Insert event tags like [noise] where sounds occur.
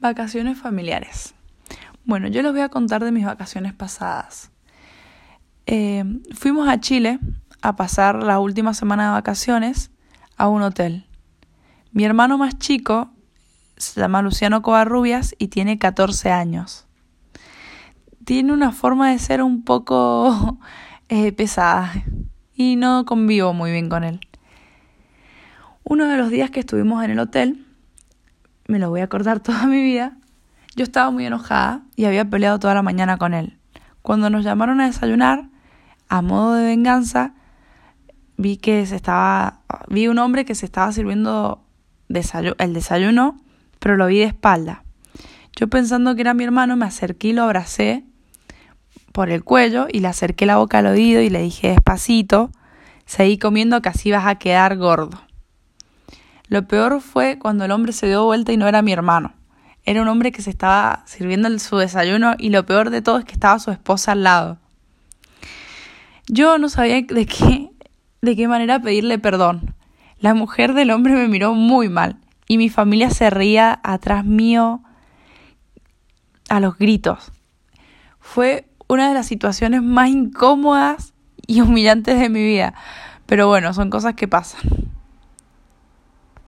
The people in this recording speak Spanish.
Vacaciones familiares. Bueno, yo les voy a contar de mis vacaciones pasadas. Eh, fuimos a Chile a pasar la última semana de vacaciones a un hotel. Mi hermano más chico se llama Luciano Covarrubias y tiene 14 años. Tiene una forma de ser un poco [laughs] eh, pesada y no convivo muy bien con él. Uno de los días que estuvimos en el hotel, me lo voy a acordar [laughs] toda mi vida, yo estaba muy enojada y había peleado toda la mañana con él. Cuando nos llamaron a desayunar, a modo de venganza, vi que se estaba, vi un hombre que se estaba sirviendo el desayuno, pero lo vi de espalda. Yo pensando que era mi hermano, me acerqué y lo abracé por el cuello y le acerqué la boca al oído y le dije despacito, seguí comiendo que así vas a quedar gordo. Lo peor fue cuando el hombre se dio vuelta y no era mi hermano. Era un hombre que se estaba sirviendo su desayuno y lo peor de todo es que estaba su esposa al lado. Yo no sabía de qué, de qué manera pedirle perdón. La mujer del hombre me miró muy mal y mi familia se reía atrás mío a los gritos. Fue una de las situaciones más incómodas y humillantes de mi vida. Pero bueno, son cosas que pasan.